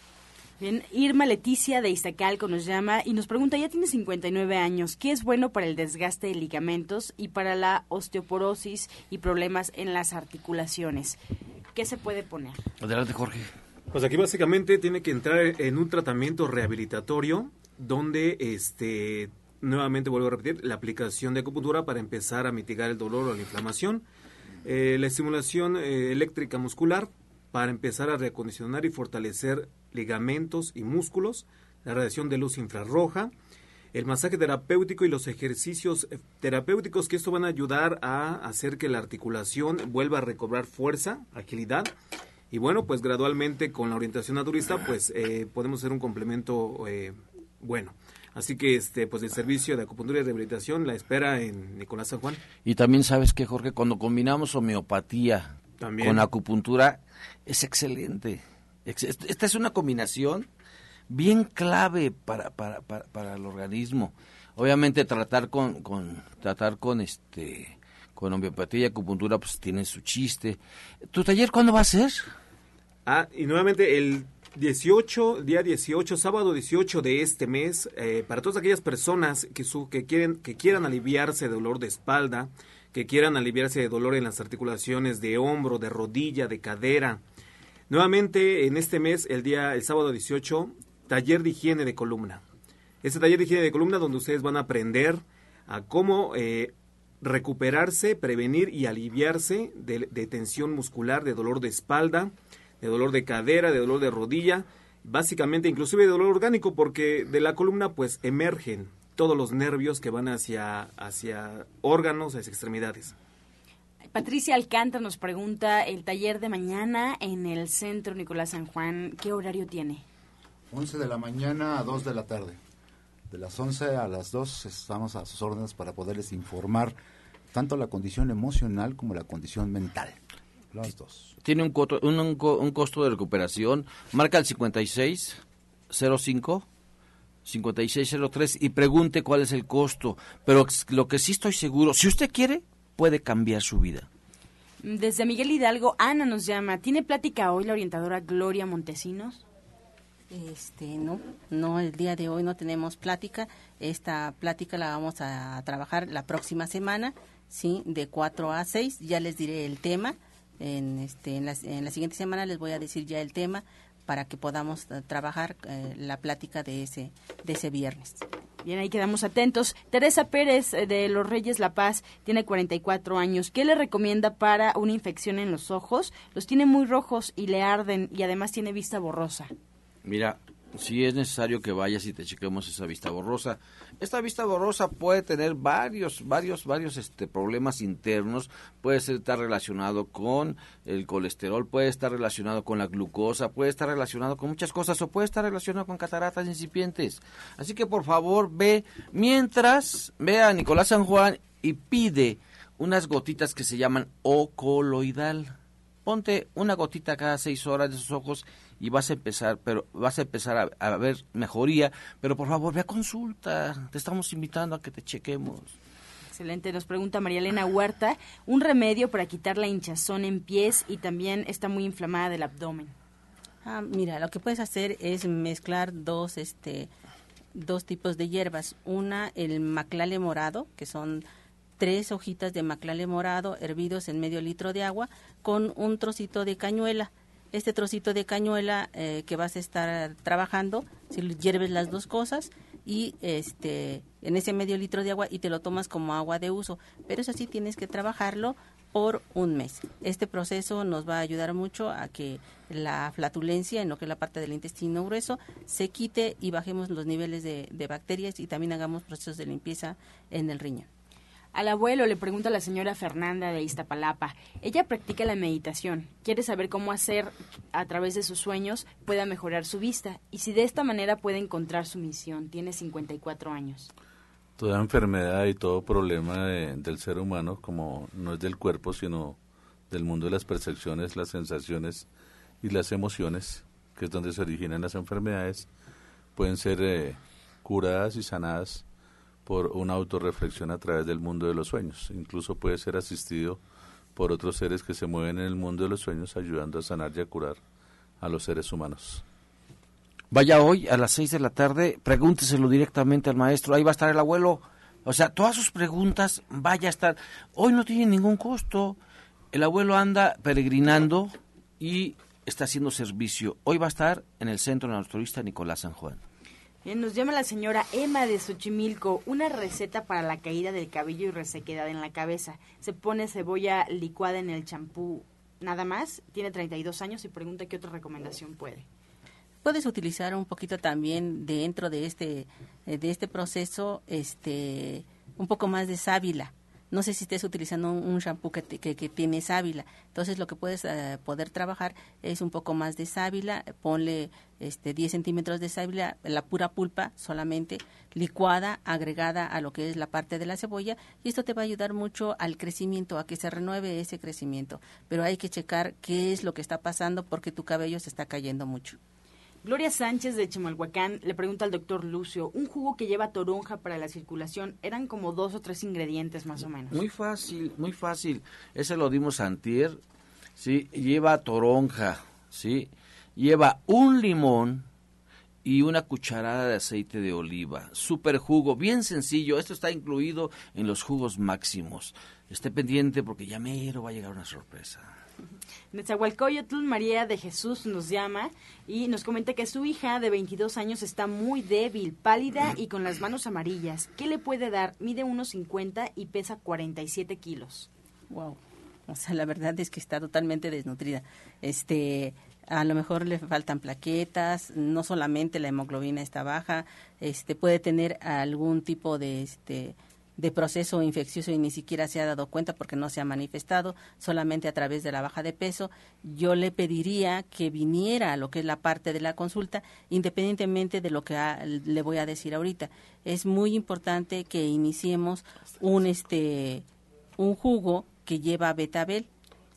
Speaker 1: Bien, Irma Leticia de Iztacalco nos llama y nos pregunta, ya tiene 59 años, ¿qué es bueno para el desgaste de ligamentos y para la osteoporosis y problemas en las articulaciones? ¿Qué se puede poner?
Speaker 7: Adelante, Jorge.
Speaker 10: Pues aquí básicamente tiene que entrar en un tratamiento rehabilitatorio donde este nuevamente vuelvo a repetir la aplicación de acupuntura para empezar a mitigar el dolor o la inflamación, eh, la estimulación eh, eléctrica muscular para empezar a reacondicionar y fortalecer ligamentos y músculos, la radiación de luz infrarroja, el masaje terapéutico y los ejercicios eh, terapéuticos que esto van a ayudar a hacer que la articulación vuelva a recobrar fuerza, agilidad y bueno, pues gradualmente con la orientación naturista pues eh, podemos hacer un complemento eh, bueno. Así que este pues el servicio de acupuntura y rehabilitación la espera en Nicolás San Juan.
Speaker 7: Y también sabes que Jorge, cuando combinamos homeopatía con acupuntura es excelente. Esta es una combinación bien clave para, para, para, el organismo. Obviamente tratar con, con, tratar con este con homeopatía y acupuntura pues tiene su chiste. ¿Tu taller cuándo va a ser?
Speaker 10: Ah, y nuevamente el 18, día 18, sábado 18 de este mes, eh, para todas aquellas personas que, su, que, quieren, que quieran aliviarse de dolor de espalda, que quieran aliviarse de dolor en las articulaciones de hombro, de rodilla, de cadera. Nuevamente en este mes, el día, el sábado 18, taller de higiene de columna. Este taller de higiene de columna donde ustedes van a aprender a cómo eh, recuperarse, prevenir y aliviarse de, tensión muscular, de dolor de espalda, de dolor de cadera, de dolor de rodilla, básicamente inclusive de dolor orgánico porque de la columna pues emergen todos los nervios que van hacia, hacia órganos, hacia extremidades.
Speaker 1: Patricia Alcántara nos pregunta, el taller de mañana en el centro Nicolás San Juan, ¿qué horario tiene?
Speaker 9: 11 de la mañana a 2 de la tarde. De las 11 a las 2 estamos a sus órdenes para poderles informar tanto la condición emocional como la condición mental. Las dos.
Speaker 7: Tiene un, costo, un, un, un costo de recuperación. Marca el 5605 5603 y pregunte cuál es el costo. Pero lo que sí estoy seguro, si usted quiere, puede cambiar su vida.
Speaker 1: Desde Miguel Hidalgo, Ana nos llama. ¿Tiene plática hoy la orientadora Gloria Montesinos?
Speaker 4: Este, no, no, el día de hoy no tenemos plática. Esta plática la vamos a trabajar la próxima semana, sí, de 4 a 6. Ya les diré el tema. En, este, en, la, en la siguiente semana les voy a decir ya el tema para que podamos uh, trabajar eh, la plática de ese, de ese viernes.
Speaker 1: Bien, ahí quedamos atentos. Teresa Pérez eh, de Los Reyes La Paz tiene 44 años. ¿Qué le recomienda para una infección en los ojos? Los tiene muy rojos y le arden y además tiene vista borrosa.
Speaker 7: Mira, si es necesario que vayas y te chequemos esa vista borrosa. Esta vista borrosa puede tener varios, varios, varios este, problemas internos. Puede estar relacionado con el colesterol, puede estar relacionado con la glucosa, puede estar relacionado con muchas cosas o puede estar relacionado con cataratas incipientes. Así que por favor ve, mientras ve a Nicolás San Juan y pide unas gotitas que se llaman ocoloidal. Ponte una gotita cada seis horas de sus ojos y vas a empezar, pero vas a empezar a, a, ver mejoría, pero por favor ve a consulta, te estamos invitando a que te chequemos.
Speaker 1: Excelente, nos pregunta María Elena Huerta, un remedio para quitar la hinchazón en pies y también está muy inflamada del abdomen.
Speaker 4: Ah, mira, lo que puedes hacer es mezclar dos, este, dos tipos de hierbas. Una, el maclale morado, que son tres hojitas de maclale morado hervidos en medio litro de agua con un trocito de cañuela este trocito de cañuela eh, que vas a estar trabajando, si hierves las dos cosas y este en ese medio litro de agua y te lo tomas como agua de uso, pero eso sí tienes que trabajarlo por un mes. Este proceso nos va a ayudar mucho a que la flatulencia en lo que es la parte del intestino grueso se quite y bajemos los niveles de, de bacterias y también hagamos procesos de limpieza en el riñón.
Speaker 1: Al abuelo le pregunta a la señora Fernanda de Iztapalapa. Ella practica la meditación. Quiere saber cómo hacer a través de sus sueños pueda mejorar su vista y si de esta manera puede encontrar su misión. Tiene 54 años.
Speaker 8: Toda enfermedad y todo problema de, del ser humano, como no es del cuerpo, sino del mundo de las percepciones, las sensaciones y las emociones, que es donde se originan las enfermedades, pueden ser eh, curadas y sanadas por una autorreflexión a través del mundo de los sueños. Incluso puede ser asistido por otros seres que se mueven en el mundo de los sueños ayudando a sanar y a curar a los seres humanos.
Speaker 7: Vaya hoy a las seis de la tarde, pregúnteselo directamente al maestro, ahí va a estar el abuelo. O sea, todas sus preguntas, vaya a estar. Hoy no tiene ningún costo. El abuelo anda peregrinando y está haciendo servicio. Hoy va a estar en el Centro Naturalista Nicolás San Juan.
Speaker 1: Bien, nos llama la señora Emma de Xochimilco, una receta para la caída del cabello y resequedad en la cabeza. Se pone cebolla licuada en el champú, nada más. Tiene 32 años y pregunta qué otra recomendación puede.
Speaker 4: Puedes utilizar un poquito también dentro de este de este proceso, este, un poco más de sábila no sé si estés utilizando un, shampoo que, que, que, tiene sábila. Entonces lo que puedes uh, poder trabajar es un poco más de sábila, ponle este 10 centímetros de sábila, la pura pulpa solamente, licuada, agregada a lo que es la parte de la cebolla, y esto te va a ayudar mucho al crecimiento, a que se renueve ese crecimiento. Pero hay que checar qué es lo que está pasando porque tu cabello se está cayendo mucho.
Speaker 1: Gloria Sánchez de Chimalhuacán le pregunta al doctor Lucio, un jugo que lleva toronja para la circulación, eran como dos o tres ingredientes más o menos.
Speaker 7: Muy fácil, muy fácil. Ese lo dimos antier, ¿sí? Lleva toronja, ¿sí? Lleva un limón y una cucharada de aceite de oliva. Super jugo, bien sencillo. Esto está incluido en los jugos máximos. Esté pendiente porque ya mero va a llegar una sorpresa.
Speaker 1: Netzahualcoyotl, María de Jesús nos llama y nos comenta que su hija de 22 años está muy débil, pálida y con las manos amarillas. ¿Qué le puede dar? Mide 1,50 y pesa 47 kilos.
Speaker 4: Wow. O sea, la verdad es que está totalmente desnutrida. Este, a lo mejor le faltan plaquetas, no solamente la hemoglobina está baja, este puede tener algún tipo de este de proceso infeccioso y ni siquiera se ha dado cuenta porque no se ha manifestado, solamente a través de la baja de peso, yo le pediría que viniera a lo que es la parte de la consulta, independientemente de lo que le voy a decir ahorita. Es muy importante que iniciemos un este un jugo que lleva betabel,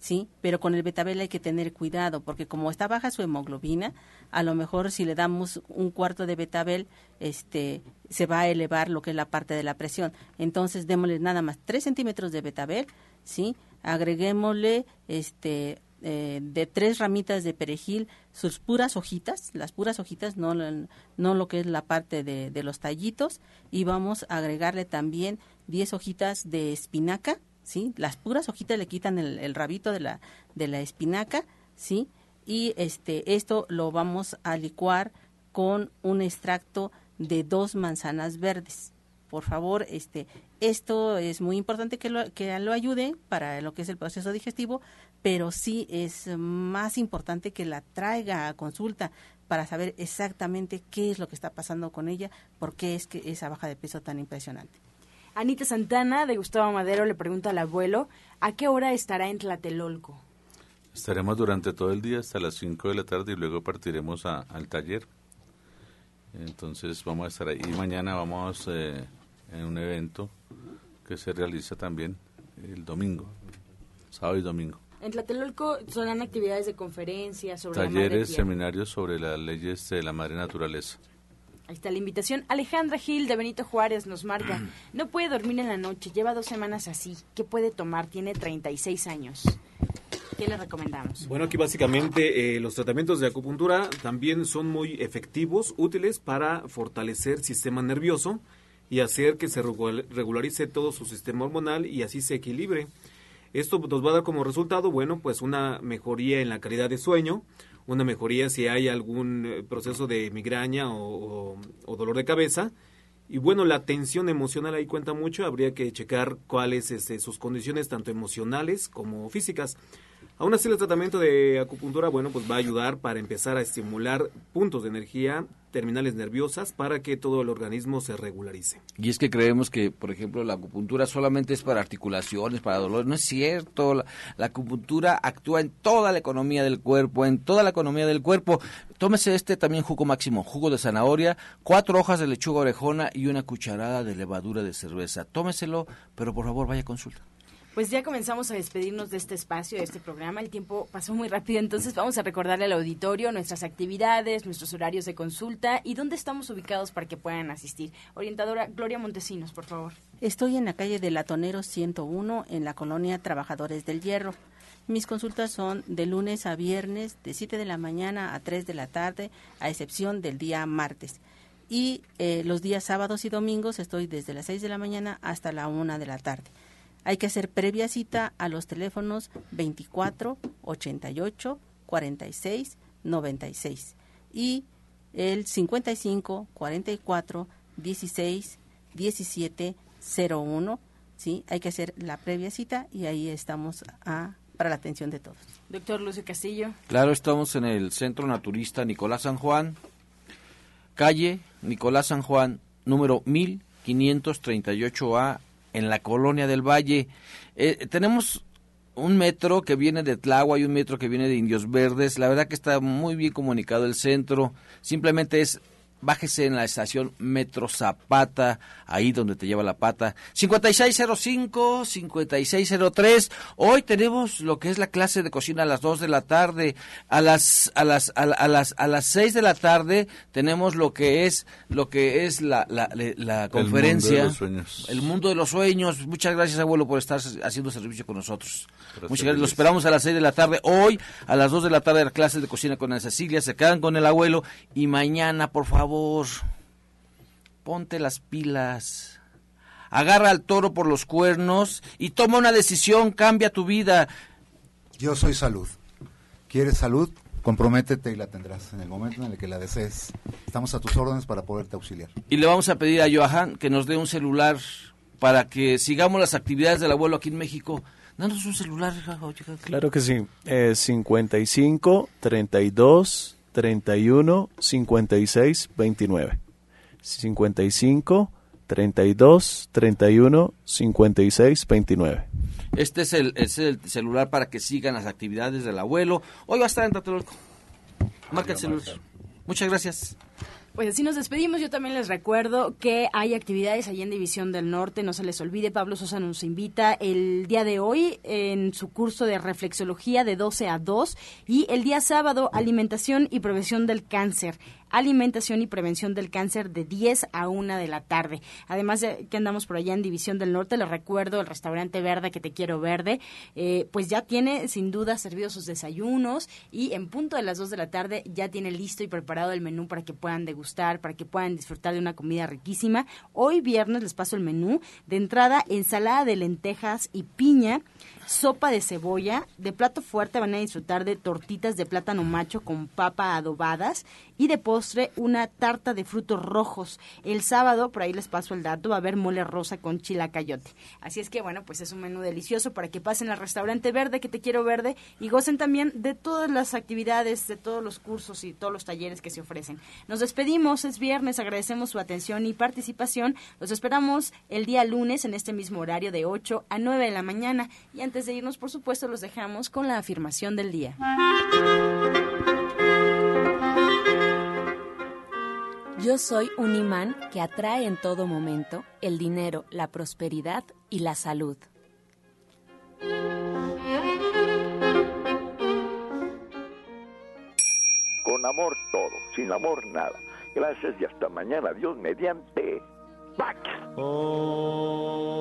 Speaker 4: ¿sí? Pero con el betabel hay que tener cuidado porque como está baja su hemoglobina, a lo mejor si le damos un cuarto de betabel, este, se va a elevar lo que es la parte de la presión. Entonces démosle nada más 3 centímetros de betabel, ¿sí? Agreguémosle este, eh, de tres ramitas de perejil, sus puras hojitas, las puras hojitas, no, no lo que es la parte de, de los tallitos, y vamos a agregarle también 10 hojitas de espinaca, ¿sí? Las puras hojitas le quitan el, rabito de la, de la espinaca, ¿sí? Y este, esto lo vamos a licuar con un extracto de dos manzanas verdes. Por favor, este, esto es muy importante que lo, que lo ayude para lo que es el proceso digestivo, pero sí es más importante que la traiga a consulta para saber exactamente qué es lo que está pasando con ella, por qué es que esa baja de peso tan impresionante.
Speaker 1: Anita Santana de Gustavo Madero le pregunta al abuelo, ¿a qué hora estará en Tlatelolco?
Speaker 8: Estaremos durante todo el día hasta las 5 de la tarde y luego partiremos al taller. Entonces vamos a estar ahí. Y mañana vamos eh, en un evento que se realiza también el domingo, sábado y domingo.
Speaker 1: En Tlatelolco son actividades de conferencias sobre
Speaker 8: talleres, seminarios sobre las leyes de la madre naturaleza.
Speaker 1: Ahí está la invitación. Alejandra Gil de Benito Juárez nos marca, no puede dormir en la noche, lleva dos semanas así. ¿Qué puede tomar? Tiene 36 años. ¿Qué le recomendamos?
Speaker 10: Bueno, aquí básicamente eh, los tratamientos de acupuntura también son muy efectivos, útiles para fortalecer el sistema nervioso y hacer que se regularice todo su sistema hormonal y así se equilibre. Esto nos va a dar como resultado, bueno, pues una mejoría en la calidad de sueño, una mejoría si hay algún eh, proceso de migraña o, dolor de cabeza. Y bueno, la tensión emocional ahí cuenta mucho, habría que checar cuáles este, sus condiciones tanto emocionales como físicas. Aún así, el tratamiento de acupuntura, bueno, pues va a ayudar para empezar a estimular puntos de energía, terminales nerviosas, para que todo el organismo se regularice.
Speaker 7: Y es que creemos que, por ejemplo, la acupuntura solamente es para articulaciones, para dolor. No es cierto. La, acupuntura actúa en toda la economía del cuerpo, en toda la economía del cuerpo. Tómese este también jugo máximo, jugo de zanahoria, cuatro hojas de lechuga orejona y una cucharada de levadura de cerveza. Tómeselo, pero por favor vaya a consulta.
Speaker 1: Pues ya comenzamos a despedirnos de este espacio, de este programa. El tiempo pasó muy rápido, entonces vamos a recordarle al auditorio nuestras actividades, nuestros horarios de consulta y dónde estamos ubicados para que puedan asistir. Orientadora Gloria Montesinos, por favor.
Speaker 4: Estoy en la calle de Latonero 101, en la colonia Trabajadores del Hierro. Mis consultas son de lunes a viernes, de 7 de la mañana a 3 de la tarde, a excepción del día martes. Y eh, los días sábados y domingos estoy desde las 6 de la mañana hasta la 1 de la tarde. Hay que hacer previa cita a los teléfonos 24 88 46 96 y el 55 44 16 17 01. ¿sí? Hay que hacer la previa cita y ahí estamos a, para la atención de todos.
Speaker 1: Doctor Lucio Castillo.
Speaker 7: Claro, estamos en el Centro Naturista Nicolás San Juan, calle Nicolás San Juan, número 1538A en la colonia del Valle. Eh, tenemos un metro que viene de Tlagua y un metro que viene de Indios Verdes. La verdad que está muy bien comunicado el centro. Simplemente es bájese en la estación Metro Zapata, ahí donde te lleva la pata. 5605, 5603. Hoy tenemos lo que es la clase de cocina a las 2 de la tarde. A las a las a, las a las 6 de la tarde tenemos lo que es lo que es la la, la conferencia
Speaker 8: El mundo de los sueños.
Speaker 7: El mundo de los sueños. Muchas gracias, abuelo, por estar haciendo servicio con nosotros. Muchas gracias. Los esperamos a las 6 de la tarde. Hoy a las 2 de la tarde la clase de cocina con Ana Cecilia. Se quedan con el abuelo y mañana, por favor, ponte las pilas. Agarra al toro por los cuernos y toma una decisión, cambia tu vida.
Speaker 9: Yo soy salud. ¿Quieres salud? Comprométete y la tendrás en el momento en el que la desees. Estamos a tus órdenes para poderte auxiliar.
Speaker 7: Y le vamos a pedir a Johan que nos dé un celular para que sigamos las actividades del abuelo aquí en México. Danos un celular.
Speaker 11: Claro que sí. Eh, 55 32 31 56 29. 55 32 31 56 29.
Speaker 7: Este es el, es el celular para que sigan las actividades del abuelo. Hoy va a estar en Tlatelolco. Marca el celular. Muchas gracias.
Speaker 1: Pues así nos despedimos. Yo también les recuerdo que hay actividades allí en División del Norte. No se les olvide, Pablo Sosa nos invita el día de hoy en su curso de reflexología de 12 a 2 y el día sábado alimentación y prevención del cáncer alimentación y prevención del cáncer de 10 a 1 de la tarde. Además de que andamos por allá en División del Norte, les recuerdo el restaurante verde que te quiero verde, eh, pues ya tiene sin duda servidos sus desayunos y en punto de las 2 de la tarde ya tiene listo y preparado el menú para que puedan degustar, para que puedan disfrutar de una comida riquísima. Hoy viernes les paso el menú de entrada, ensalada de lentejas y piña sopa de cebolla. De plato fuerte van a disfrutar de tortitas de plátano macho con papa adobadas y de postre una tarta de frutos rojos. El sábado, por ahí les paso el dato, va a haber mole rosa con chilacayote. Así es que bueno, pues es un menú delicioso para que pasen al restaurante verde que te quiero verde y gocen también de todas las actividades, de todos los cursos y todos los talleres que se ofrecen. Nos despedimos, es viernes, agradecemos su atención y participación. Los esperamos el día lunes en este mismo horario de 8 a 9 de la mañana antes de irnos, por supuesto, los dejamos con la afirmación del día.
Speaker 2: Yo soy un imán que atrae en todo momento el dinero, la prosperidad y la salud.
Speaker 12: Con amor todo, sin amor nada. Gracias y hasta mañana. Dios mediante. ¡Pax!
Speaker 13: Oh.